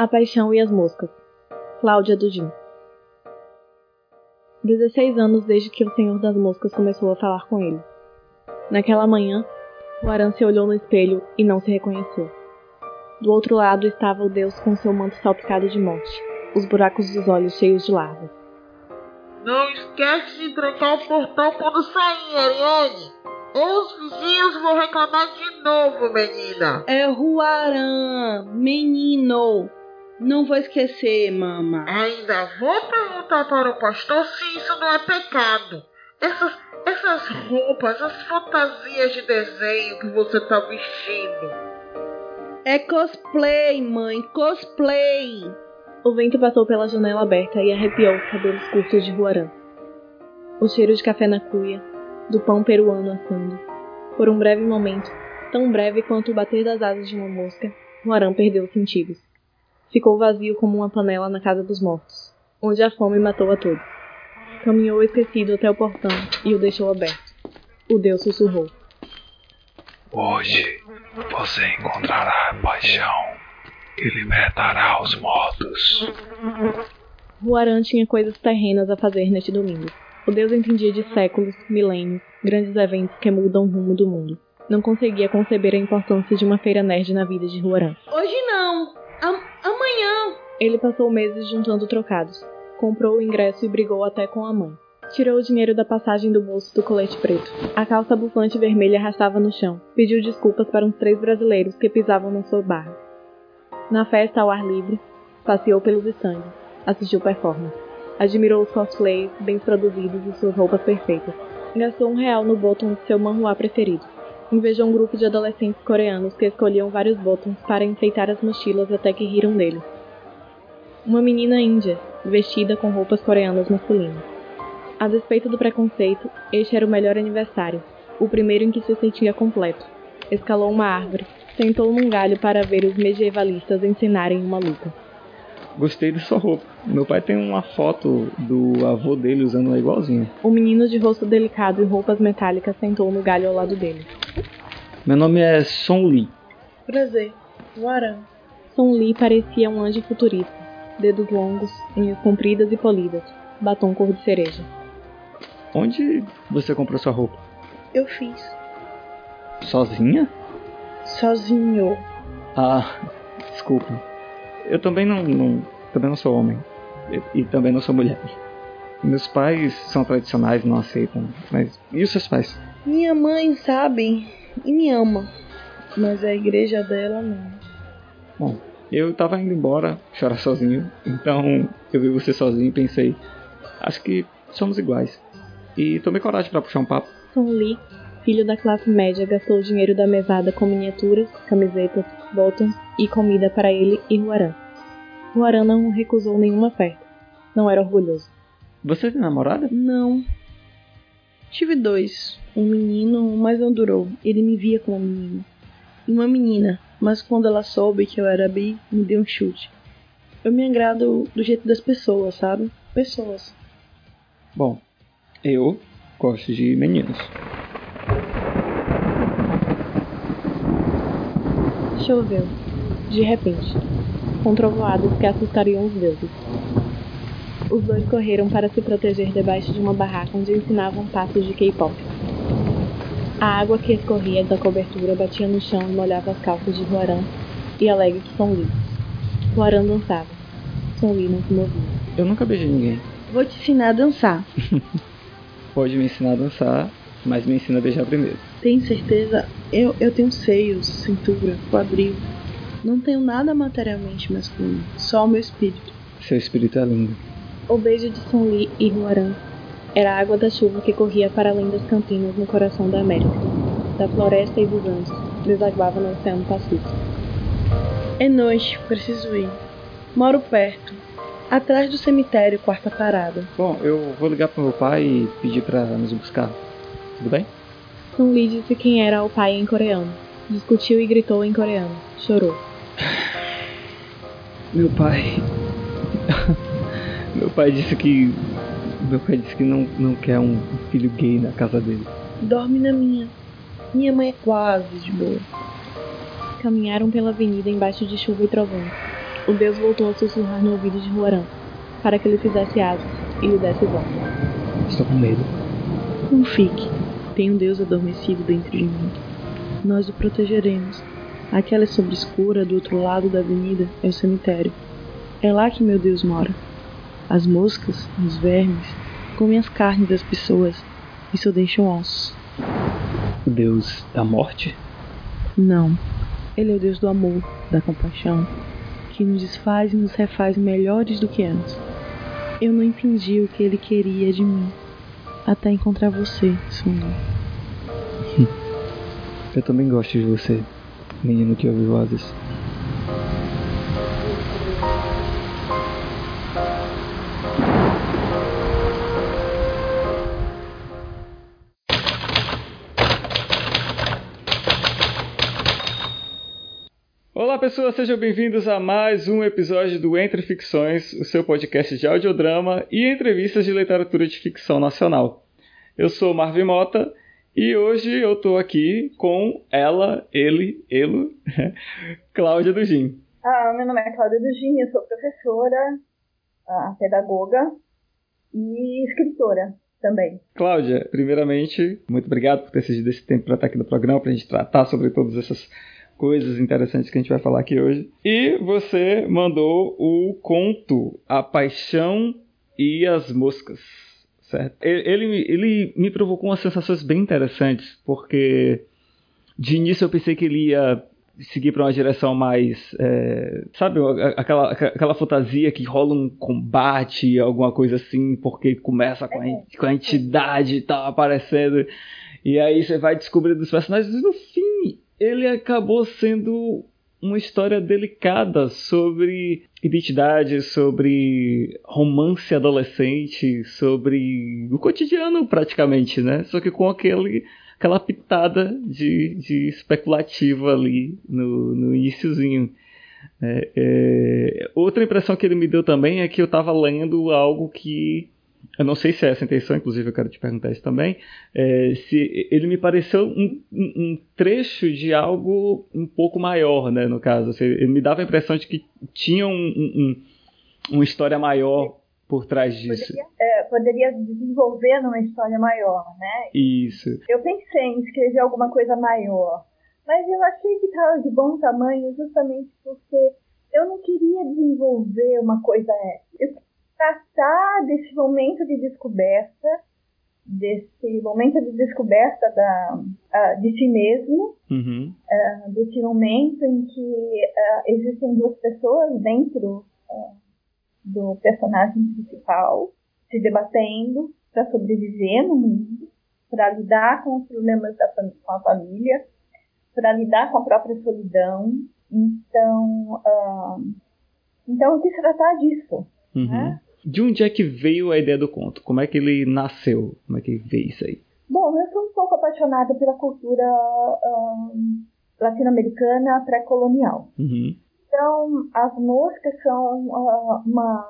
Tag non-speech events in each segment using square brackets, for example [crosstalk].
A Paixão e as Moscas. Cláudia Dudin. 16 anos desde que o Senhor das Moscas começou a falar com ele. Naquela manhã, o Aran se olhou no espelho e não se reconheceu. Do outro lado estava o Deus com seu manto salpicado de morte, os buracos dos olhos cheios de larvas. Não esquece de trancar o portão quando sair, Ariane. Ou os vizinhos vão reclamar de novo, menina. É Ruaran, menino. Não vou esquecer, mama. Ainda vou perguntar para o pastor se isso não é pecado. Essas, essas roupas, as fantasias de desenho que você tá vestindo. É cosplay, mãe, cosplay. O vento passou pela janela aberta e arrepiou os cabelos curtos de Ruaran. O cheiro de café na cuia, do pão peruano assando. Por um breve momento, tão breve quanto o bater das asas de uma mosca, Ruaran perdeu os sentidos. Ficou vazio como uma panela na casa dos mortos, onde a fome matou a todos. Caminhou esquecido até o portão e o deixou aberto. O Deus sussurrou. Hoje você encontrará paixão que libertará os mortos. Ruaran tinha coisas terrenas a fazer neste domingo. O deus entendia de séculos, milênios, grandes eventos que mudam o rumo do mundo. Não conseguia conceber a importância de uma feira nerd na vida de Ruaran. Hoje não. Am amanhã. Ele passou meses juntando trocados. Comprou o ingresso e brigou até com a mãe. Tirou o dinheiro da passagem do bolso do colete preto. A calça bufante vermelha arrastava no chão. Pediu desculpas para uns três brasileiros que pisavam na sua barra. Na festa ao ar livre, passeou pelos estandes, assistiu performance. Admirou os cosplays bem produzidos e suas roupas perfeitas. Gastou um real no bottom de seu manhua preferido. Invejou um grupo de adolescentes coreanos que escolhiam vários botões para enfeitar as mochilas até que riram dele. Uma menina índia, vestida com roupas coreanas masculinas. A despeito do preconceito, este era o melhor aniversário, o primeiro em que se sentia completo. Escalou uma árvore, sentou num galho para ver os medievalistas ensinarem uma luta. Gostei da sua roupa. Meu pai tem uma foto do avô dele usando ela igualzinha. O menino de rosto delicado e roupas metálicas sentou no galho ao lado dele. Meu nome é Son Lee. Prazer. Waran. Son Lee parecia um anjo futurista. Dedos longos, unhas compridas e polidas, batom cor de cereja. Onde você comprou sua roupa? Eu fiz. Sozinha? Sozinho. Ah, desculpa. Eu também não, não também não sou homem. E, e, também não sou mulher. Meus pais são tradicionais, não aceitam. Mas e os seus pais? Minha mãe sabe me ama. Mas a igreja dela não. Bom, eu tava indo embora, chorar sozinho. Então eu vi você sozinho e pensei, acho que somos iguais. E tomei coragem para puxar um papo. Son Lee, filho da classe média, gastou o dinheiro da mesada com miniaturas, camisetas, botões e comida para ele e Ruaran. Ruaran não recusou nenhuma oferta. Não era orgulhoso. Você tem namorada? Não. Tive dois. Um menino, mas não durou. Ele me via como menino. E uma menina, mas quando ela soube que eu era bi, me deu um chute. Eu me agrado do jeito das pessoas, sabe? Pessoas. Bom, eu gosto de meninos. Choveu, de repente, com trovoadas que assustariam os deuses. Os dois correram para se proteger debaixo de uma barraca onde ensinavam passos de K-pop. A água que escorria da cobertura batia no chão e molhava as calças de Ruaran e Alegre que Son Lee. Ruaran dançava. Son Lee não se movia. Eu nunca beijei ninguém. Vou te ensinar a dançar. [laughs] Pode me ensinar a dançar, mas me ensina a beijar primeiro. Tem certeza? Eu, eu tenho seios, cintura, quadril. Não tenho nada materialmente masculino, só o meu espírito. Seu espírito é lindo. O beijo de Son Lee e Ruaran era a água da chuva que corria para além das campinas no coração da América, da floresta e dos Andes, desaguava no Oceano Pacífico. É noite, preciso ir. Moro perto, atrás do cemitério, quarta parada. Bom, eu vou ligar pro meu pai e pedir para nos buscar. Tudo bem? Son Lee disse quem era o pai em coreano. Discutiu e gritou em coreano. Chorou. Meu pai. Meu pai disse que. Meu pai disse que não, não quer um filho gay na casa dele. Dorme na minha. Minha mãe é quase de boa. Caminharam pela avenida embaixo de chuva e trovão. o deus voltou a sussurrar no ouvido de Ruarã, para que ele fizesse asas e lhe desse voz. Estou com medo. Não fique. Tem um Deus adormecido dentro de mim. Nós o protegeremos. Aquela sombra escura do outro lado da avenida é o cemitério. É lá que meu Deus mora. As moscas, os vermes, comem as carnes das pessoas e só deixam ossos. O Deus da morte? Não. Ele é o Deus do amor, da compaixão, que nos desfaz e nos refaz melhores do que antes. Eu não entendi o que ele queria de mim, até encontrar você, Sunny. Eu também gosto de você, menino que ouve vozes. Pessoas, sejam bem-vindos a mais um episódio do Entre Ficções, o seu podcast de audiodrama e entrevistas de literatura de ficção nacional. Eu sou Marvin Mota e hoje eu estou aqui com ela, ele, elo, [laughs] Cláudia Dugin. Ah, meu nome é Cláudia Dugin, eu sou professora, ah, pedagoga e escritora também. Cláudia, primeiramente, muito obrigado por ter cedido esse tempo para estar aqui no programa, para a gente tratar sobre todas essas coisas interessantes que a gente vai falar aqui hoje. E você mandou o conto A Paixão e as Moscas. Certo? Ele, ele me provocou umas sensações bem interessantes, porque de início eu pensei que ele ia seguir para uma direção mais. É, sabe, aquela, aquela fantasia que rola um combate, alguma coisa assim, porque começa com a, com a entidade e tal aparecendo. E aí você vai descobrindo os personagens e no fim ele acabou sendo uma história delicada sobre identidade, sobre romance adolescente, sobre o cotidiano praticamente, né? Só que com aquele, aquela pitada de, de especulativa ali no, no iníciozinho. É, é, outra impressão que ele me deu também é que eu estava lendo algo que eu não sei se é essa a intenção, inclusive eu quero te perguntar isso também, é, se ele me pareceu um, um, trecho de algo um pouco maior, né, no caso. Assim, ele me dava a impressão de que tinha um, um uma história maior por trás disso. Poderia, é, poderia, desenvolver numa história maior, né? Isso. Eu pensei em escrever alguma coisa maior, mas eu achei que estava de bom tamanho justamente porque eu não queria desenvolver uma coisa. Eu desse momento de descoberta, desse momento de descoberta da, uh, de si mesmo, uhum. uh, desse momento em que uh, existem duas pessoas dentro do personagem principal se debatendo para sobreviver no mundo, para lidar com os problemas da, com a família, para lidar com a própria solidão. Então, então eu quis tratar disso. Uhum. Né? De onde é que veio a ideia do conto? Como é que ele nasceu? Como é que veio isso aí? Bom, eu sou um pouco apaixonada pela cultura um, latino-americana pré-colonial. Uhum. Então, as moscas são uh, uma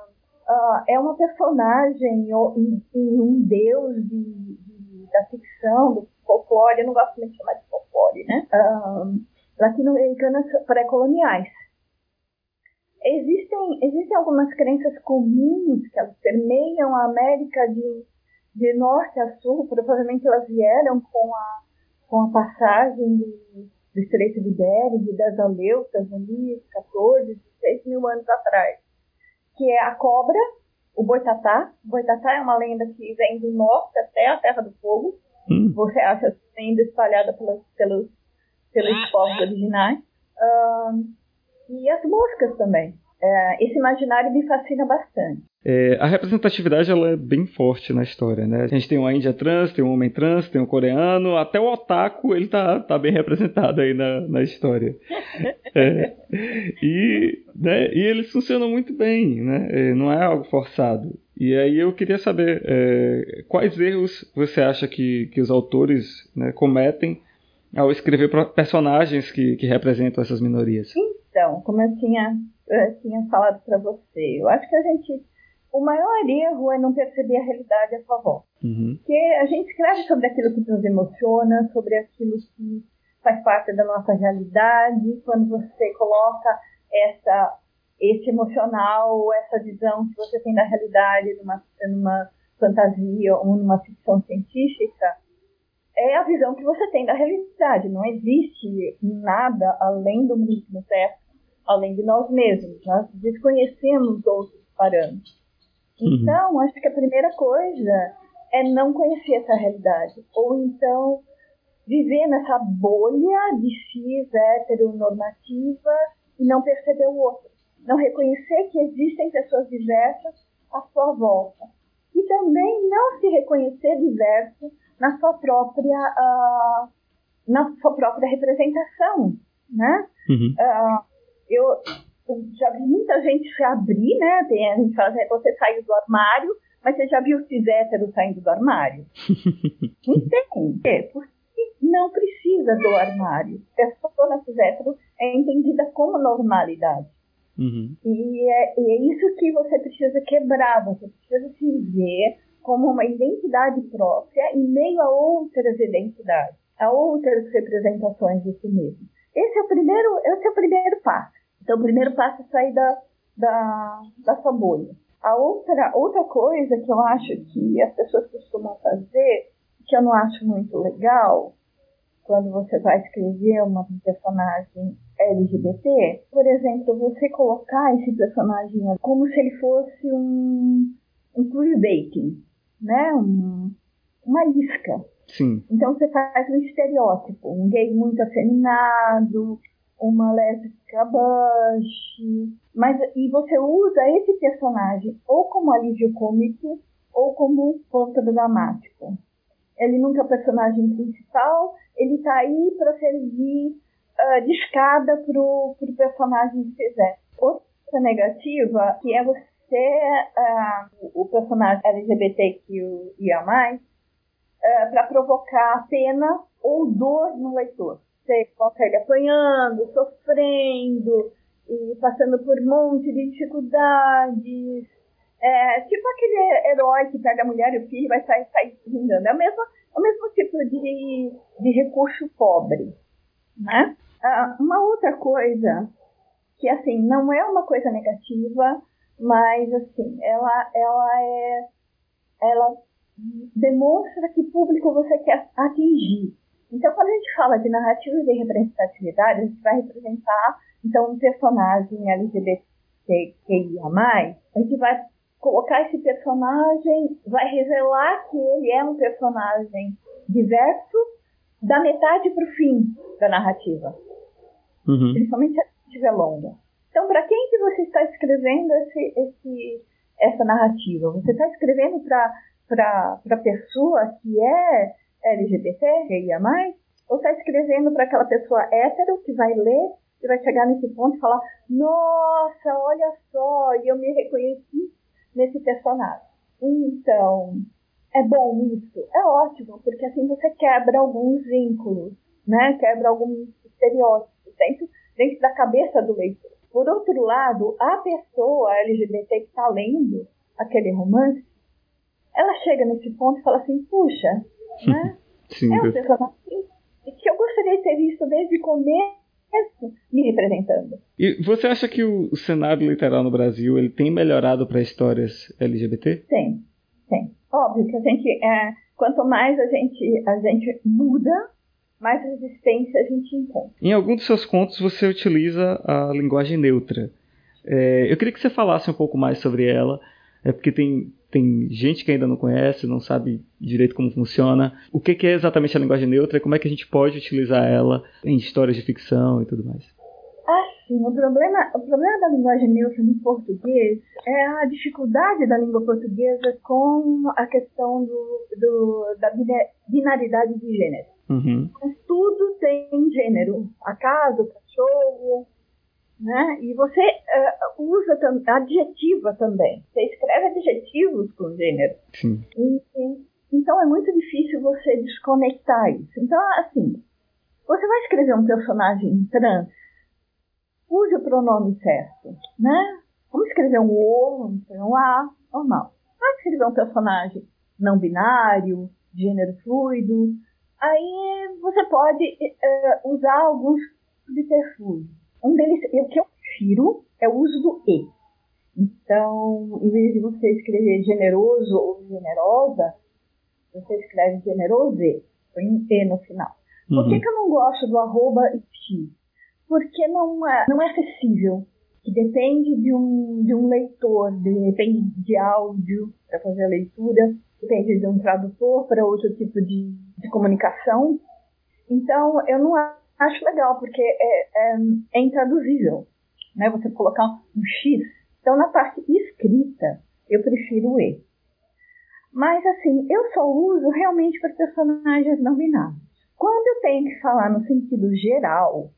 uh, é uma personagem e um deus de, de, da ficção, do folclore. Eu não gosto muito de chamar de folclore, né? Uh, latino-americanas pré-coloniais existem, existem algumas crenças comuns que elas permeiam a América de, de norte a sul, provavelmente elas vieram com a, com a passagem do, do Estreito de Bering, das Aleutas, ali, 14, 16 mil anos atrás, que é a cobra, o boitatá. O boitatá é uma lenda que vem do norte até a Terra do Fogo. Hum. Você acha sendo espalhada pelos, pelos, pelos povos originais. Uh, e as moscas também. É, esse imaginário me fascina bastante. É, a representatividade ela é bem forte na história, né? A gente tem uma índia trans, tem um homem trans, tem um coreano, até o otaku ele tá, tá bem representado aí na, na história. é, e, né, e eles funcionam muito bem, né? É, não é algo forçado. E aí eu queria saber é, quais erros você acha que, que os autores né, cometem ao escrever personagens que, que representam essas minorias. Então, como eu tinha, eu tinha falado para você, eu acho que a gente. O maior erro é não perceber a realidade à sua volta. Uhum. Porque a gente escreve sobre aquilo que nos emociona, sobre aquilo que faz parte da nossa realidade. Quando você coloca essa esse emocional, essa visão que você tem da realidade numa, numa fantasia ou numa ficção científica, é a visão que você tem da realidade. Não existe nada além do mundo certo, além de nós mesmos. Nós desconhecemos outros parâmetros. Uhum. Então, acho que a primeira coisa é não conhecer essa realidade. Ou então viver nessa bolha de cis heteronormativa e não perceber o outro. Não reconhecer que existem pessoas diversas à sua volta. E também não se reconhecer diverso na sua própria, uh, na sua própria representação, né? Uhum. Uh, eu, eu, já vi muita gente se abrir, né? Tem, a gente fala, assim, você saiu do armário, mas você já viu cis hétero saindo do armário? [laughs] Não tem. Porque não precisa do armário. A pessoa cis hétero é entendida como normalidade. Uhum. E, é, e, é, isso que você precisa quebrar, você precisa se ver como uma identidade própria em meio a outras identidades, a outras representações de si mesmo. Esse é o primeiro, esse é o primeiro passo. Então, o primeiro passo é sair da, da, da sua bolha. A outra, outra coisa que eu acho que as pessoas costumam fazer, que eu não acho muito legal, quando você vai escrever uma personagem LGBT, por exemplo, você colocar esse personagem como se ele fosse um, um queerbaiting, né? Um, uma isca. Sim. Então você faz um estereótipo, um gay muito afeminado, uma lésbica bush, mas e você usa esse personagem ou como alívio cômico ou como ponto dramático. Ele nunca é o personagem principal, ele está aí para servir uh, de escada para o personagem que fizer. Outra negativa, que é você, uh, o personagem LGBTQIA+, uh, para provocar pena ou dor no leitor. Você coloca ele apanhando, sofrendo, e passando por um monte de dificuldades. É, tipo aquele herói que pega a mulher e o filho e vai sair, sair vingando. É o mesmo, o mesmo tipo de, de recurso pobre. Né? Ah, uma outra coisa que assim não é uma coisa negativa, mas assim ela ela é ela demonstra que público você quer atingir. Então, quando a gente fala de narrativa de representatividade, a gente vai representar então um personagem LGBTQIA+, a gente vai colocar esse personagem, vai revelar que ele é um personagem diverso da metade para o fim da narrativa uhum. principalmente se a narrativa é longa. Então, para quem que você está escrevendo esse, esse, essa narrativa? Você está escrevendo para a pessoa que é LGBT, queria mais? Ou está escrevendo para aquela pessoa hétero que vai ler e vai chegar nesse ponto e falar: Nossa, olha só, e eu me reconheci nesse personagem. Então, é bom isso? É ótimo, porque assim você quebra alguns vínculos, né? Quebra alguns estereótipos dentro, dentro da cabeça do leitor. Por outro lado, a pessoa LGBT que está lendo aquele romance, ela chega nesse ponto e fala assim, puxa, né? [laughs] Sim, é um personagem que eu gostaria de ter visto desde o começo me representando. E você acha que o, cenário literal no Brasil ele tem melhorado para histórias LGBT? Tem, tem. Óbvio que a gente, é, quanto mais a gente, a gente muda, mais resistência a gente encontra. Em algum dos seus contos você utiliza a linguagem neutra. É, eu queria que você falasse um pouco mais sobre ela, é porque tem, tem gente que ainda não conhece, não sabe direito como funciona. O que, que é exatamente a linguagem neutra e como é que a gente pode utilizar ela em histórias de ficção e tudo mais? Ah, sim. O problema, o problema da linguagem neutra no português é a dificuldade da língua portuguesa com a questão do, do da binaridade de gênero. Uhum. Tudo tem gênero. A casa, o cachorro, né? E você uh, usa tam adjetiva também. Você escreve adjetivos com gênero. Sim. E, e, então é muito difícil você desconectar isso. Então, assim, você vai escrever um personagem trans, use o pronome certo, né? Vamos escrever um O, um A, normal. Vai escrever um personagem não binário, gênero fluido, Aí você pode uh, usar alguns subterfúgios. Um deles, o que eu prefiro é o uso do e. Então, em vez de você escrever generoso ou generosa, você escreve generoso, põe um e no final. Por que, Uhum. que eu não gosto do arroba e x? Porque não é, não é acessível. Que depende de um, de um leitor, depende de áudio para fazer a leitura, depende de um tradutor para outro tipo de, de comunicação. Então, eu não acho legal, porque é, é, é intraduzível. Né? Você colocar um X. Então, na parte escrita, eu prefiro o E. Mas, assim, eu só uso realmente para personagens não binários. Quando eu tenho que falar no sentido geral,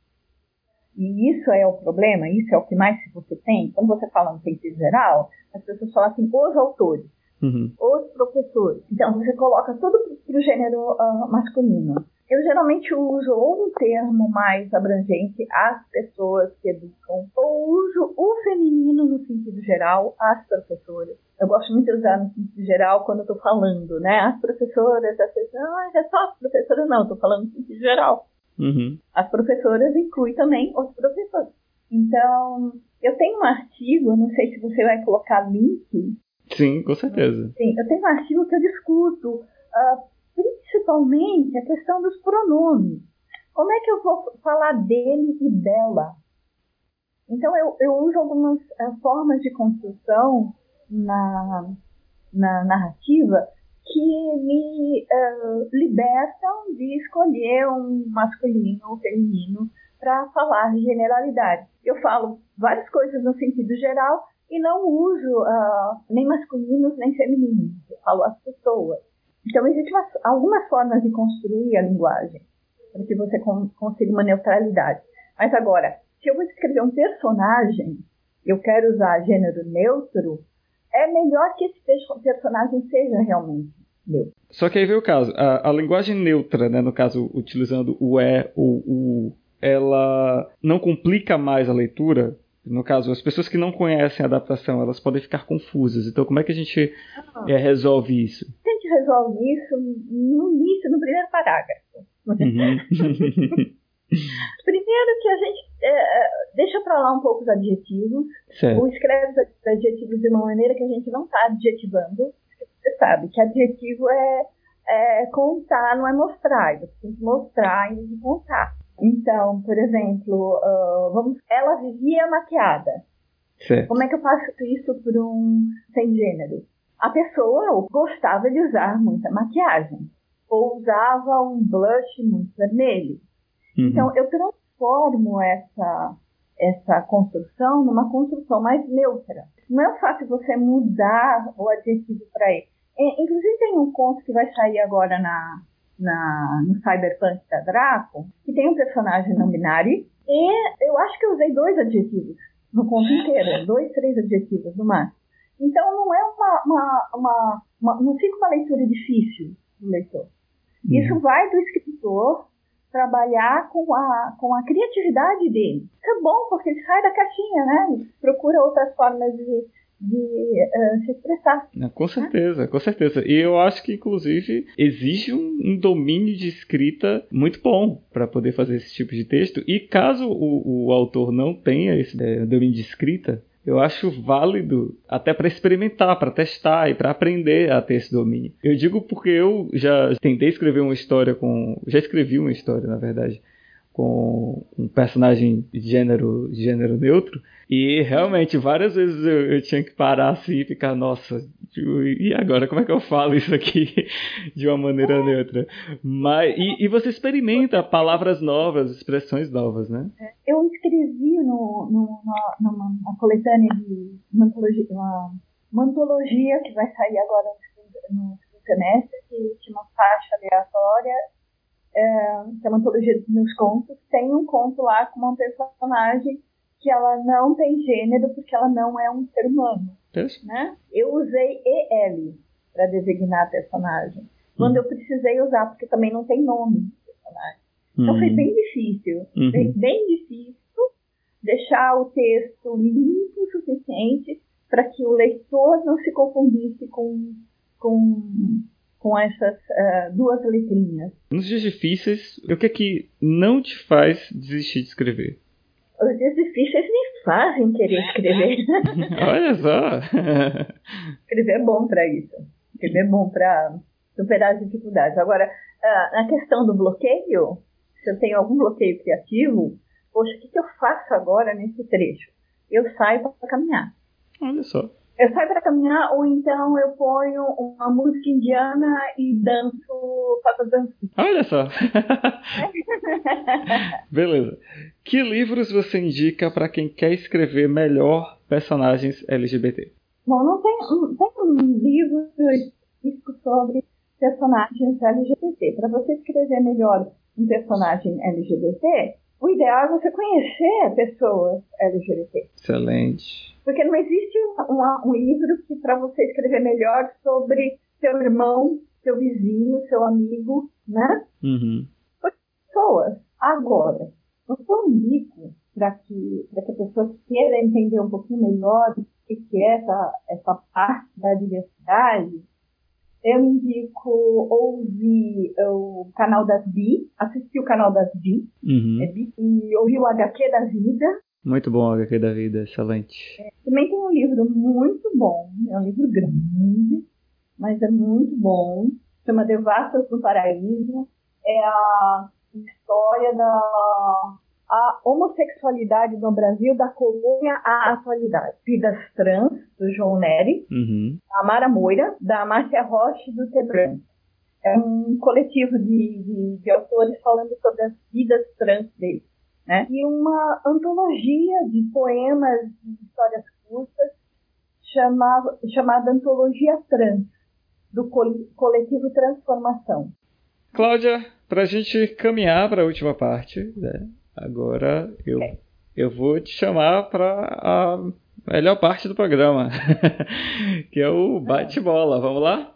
e isso é o problema, isso é o que mais você tem, quando você fala no sentido geral, as pessoas falam assim, os autores, Uhum. os professores. Então, você coloca tudo para o gênero ah, masculino. Eu geralmente uso ou um termo mais abrangente, as pessoas que educam, ou uso o feminino no sentido geral, as professoras. Eu gosto muito de usar no sentido geral quando eu estou falando, né? As professoras, as pessoas, ah, é só as professoras, não, estou falando no sentido geral. Uhum. As professoras inclui também os professores. Então, eu tenho um artigo, não sei se você vai colocar link, Sim, com certeza. Sim, eu tenho um artigo que eu discuto ah, principalmente a questão dos pronomes. Como é que eu vou falar dele e dela? Então, eu, eu uso algumas ah, formas de construção na, na narrativa que me ah, libertam de escolher um masculino ou feminino para falar de generalidade. Eu falo várias coisas no sentido geral e não uso ah, nem masculinos nem femininos. Eu falo as pessoas. Então, existem umas- algumas formas de construir a linguagem para que você con- consiga uma neutralidade. Mas agora, se eu vou escrever um personagem, eu quero usar gênero neutro, é melhor que esse perso- personagem seja realmente neutro. Só que aí veio o caso. A, a linguagem neutra, né, no caso, utilizando o é ou o ela não complica mais a leitura? No caso, as pessoas que não conhecem a adaptação, elas podem ficar confusas. Então, como é que a gente é, resolve isso? A gente resolve isso no início, no primeiro parágrafo. Uhum. [laughs] [laughs] Primeiro que a gente é, deixa para lá um pouco os adjetivos, certo. ou escreve os adjetivos de uma maneira que a gente não está adjetivando. Você sabe que adjetivo é, é contar, não é mostrar. Você tem que mostrar de contar. Então, por exemplo, ah, vamos, ela vivia maquiada. certo. Como é que eu faço isso por um sem gênero? A pessoa gostava de usar muita maquiagem, ou usava um blush muito vermelho. Uhum. Então, eu transformo essa, essa construção numa construção mais neutra. Não é fácil você mudar o adjetivo para ele. É, inclusive, tem um conto que vai sair agora na, na, no Cyberpunk da Draco, que tem um personagem não binário, e eu acho que eu usei dois adjetivos no conto inteiro, [laughs] dois, três adjetivos no máximo. Então, não é uma, uma, uma, uma não fica uma leitura difícil do leitor. Isso vai do escritor trabalhar com a, com a criatividade dele. Isso é bom, porque ele sai da caixinha, né? Ele procura outras formas de, de eh, se expressar. É, Com certeza, com certeza. E eu acho que, inclusive, exige um, um domínio de escrita muito bom para poder fazer esse tipo de texto. E caso o, o autor não tenha esse é, domínio de escrita, eu acho válido até para experimentar, para testar e para aprender a ter esse domínio. Eu digo porque eu já tentei escrever uma história com. Já escrevi uma história, na verdade, com um personagem de gênero, de gênero neutro. E realmente, várias vezes eu, eu tinha que parar assim e ficar, nossa, e agora como é que eu falo isso aqui [laughs] de uma maneira neutra? Mas, e, e você experimenta palavras novas, expressões novas, né? Eu escrevi no, no, numa, coletânea de uma antologia, uma, uma antologia que vai sair agora no segundo- semestre, que chama Faixa Aleatória, é, que é uma antologia dos meus contos. Tem um conto lá com uma personagem que ela não tem gênero porque ela não é um ser humano né? Eu usei EL para designar a personagem. Quando eu precisei usar, porque também não tem nome personagem. Então foi Hum, bem difícil, Uhum. bem, bem difícil deixar o texto limpo o suficiente para que o leitor não se confundisse com, com, com essas ah, duas letrinhas. Nos dias difíceis, o que é que não te faz desistir de escrever? Os dias difíceis me fazem querer escrever. [laughs] Olha só. [laughs] escrever é bom para isso. Escrever é bom para superar as dificuldades. Agora, uh, na questão do bloqueio, se eu tenho algum bloqueio criativo, poxa, o que, que eu faço agora nesse trecho? Eu saio para caminhar. Olha só. Eu saio para caminhar ou então eu ponho uma música indiana e danço, faço dança. Olha só. [laughs] Beleza. Que livros você indica para quem quer escrever melhor personagens LGBT? Bom, não tem, não tem um livro específico sobre personagens LGBT. Para você escrever melhor um personagem LGBT, o ideal é você conhecer pessoas LGBT. Excelente. Porque não existe uma, um livro que para você escrever melhor sobre seu irmão, seu vizinho, seu amigo, né? Uhum. Pessoas. Agora, o que eu indico para que, que a pessoa queira entender um pouquinho melhor o que é essa, essa parte da diversidade, eu indico ouvir o canal das Bi, assistir o canal das Bi, uhum. é Bi e ouvir o HQ da Vida. Muito bom o HQ da Vida, excelente. É, também tem um livro muito bom, é um livro grande, mas é muito bom, chama Devastas do Paraíso. É a história da a homossexualidade no Brasil da colônia à atualidade. Vidas Trans, do João Neri, uhum. a Mara Moira, da Márcia Roche, do Tebran. É um coletivo de, de, de, autores falando sobre as vidas trans deles. Né? E uma antologia de poemas de histórias curtas chamava, chamada Antologia Trans, do coletivo Transformação. Cláudia, para a gente caminhar para a última parte, né? Agora eu, eu vou te chamar para a melhor parte do programa, [laughs] que é o bate-bola. Vamos lá?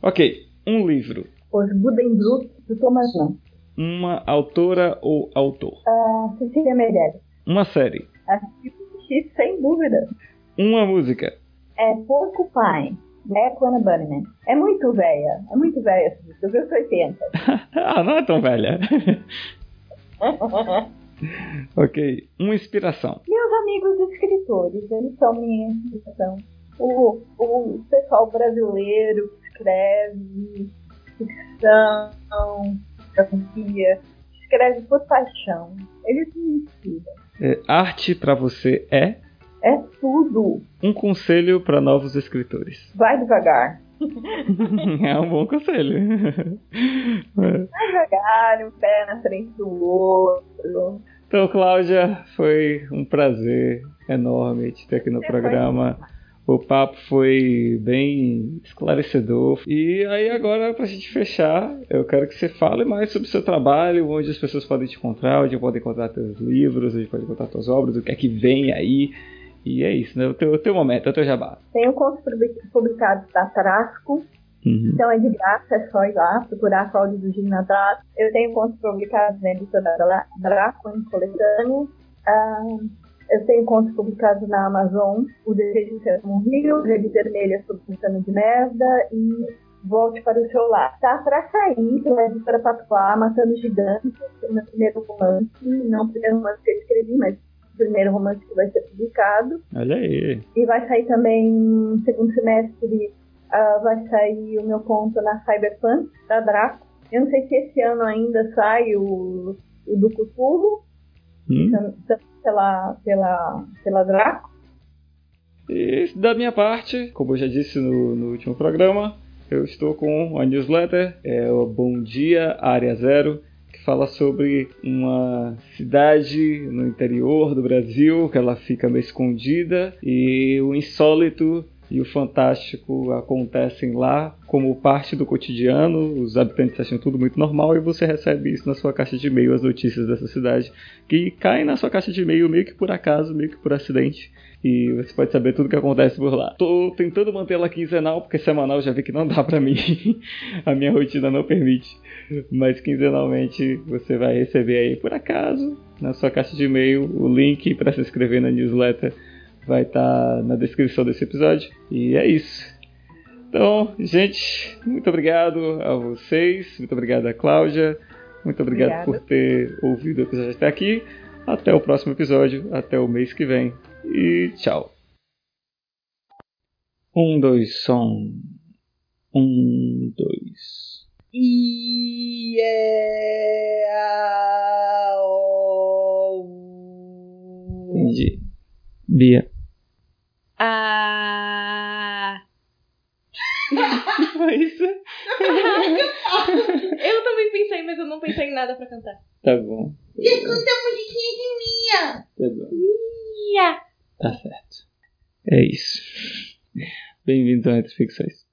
Ok, um livro. Os Buddenbrook, do Thomas Mann. Uma autora ou autor? Uh, Cecília Meirelles. Uma série. Assisti sem dúvida. Uma música. É Porcupine. Echo and Bunnyman. É muito velha. É muito velha essa música. Eu vi os 80. [laughs] ah, não é tão velha. [laughs] ok. Uma inspiração. Meus amigos escritores, eles são minha inspiração. O, o pessoal brasileiro que escreve ficção, fotografia, escreve por paixão. Eles me inspiram. É, arte para você é? É tudo. Um conselho para novos escritores. Vai devagar. [laughs] é um bom conselho. Vai devagar, um pé na frente do outro. Então, Cláudia, foi um prazer enorme te ter aqui no é, programa. O papo foi bem esclarecedor. E aí, agora, para a gente fechar, eu quero que você fale mais sobre o seu trabalho, onde as pessoas podem te encontrar, onde podem encontrar seus livros, onde podem encontrar suas obras, o que é que vem aí. E é isso, né? O teu, o teu momento, é o teu jabá. Tem um publicados da Tarasco. Uhum. Então é de graça, é só ir lá, procurar Cláudio do Gino Natal. Eu tenho contos publicados na editora Draco em coletânea. Uh, eu tenho contos publicados na Amazon, O Desejo de Ser um Rio, Rede Vermelha sobre Pintando de Merda e Volte para o Seu Lar. Tá pra sair pela editora Patuá, Matando Gigantes, meu primeiro romance, não o primeiro romance que eu escrevi, mas primeiro romance que vai ser publicado. Olha aí. E vai sair também no segundo semestre, uh, vai sair o meu conto na Cyberpunk, da Draco. Eu não sei se esse ano ainda sai o, o do Cthulhu, hum. pela, pela, pela Draco. E da minha parte, como eu já disse no, no último programa, eu estou com a newsletter, é o Bom Dia Área Zero fala sobre uma cidade no interior do Brasil, que ela fica meio escondida e o insólito e o fantástico acontecem lá como parte do cotidiano, os habitantes acham tudo muito normal e você recebe isso na sua caixa de e-mail, as notícias dessa cidade, que caem na sua caixa de e-mail meio que por acaso, meio que por acidente e você pode saber tudo o que acontece por lá. Tô tentando manter ela quinzenal, porque semanal já vi que não dá pra [laughs] mim. a minha rotina não permite. Mas quinzenalmente você vai receber aí, por acaso, na sua caixa de e-mail, o link para se inscrever na newsletter vai estar tá na descrição desse episódio. E é isso. Então, gente, muito obrigado a vocês, muito obrigado a Cláudia Muito obrigado por ter ouvido o episódio até aqui. Até o próximo episódio, até o mês que vem. E tchau. Um, dois, som. Um, dois. E é a o- Entendi. Bia. Ah. Foi [laughs] isso? eu também pensei, mas eu não pensei em nada pra cantar. Tá bom. Você canta a musiquinha de Mia. Tá bom. Tá certo. É isso. Bem-vindo ao Entre Ficções.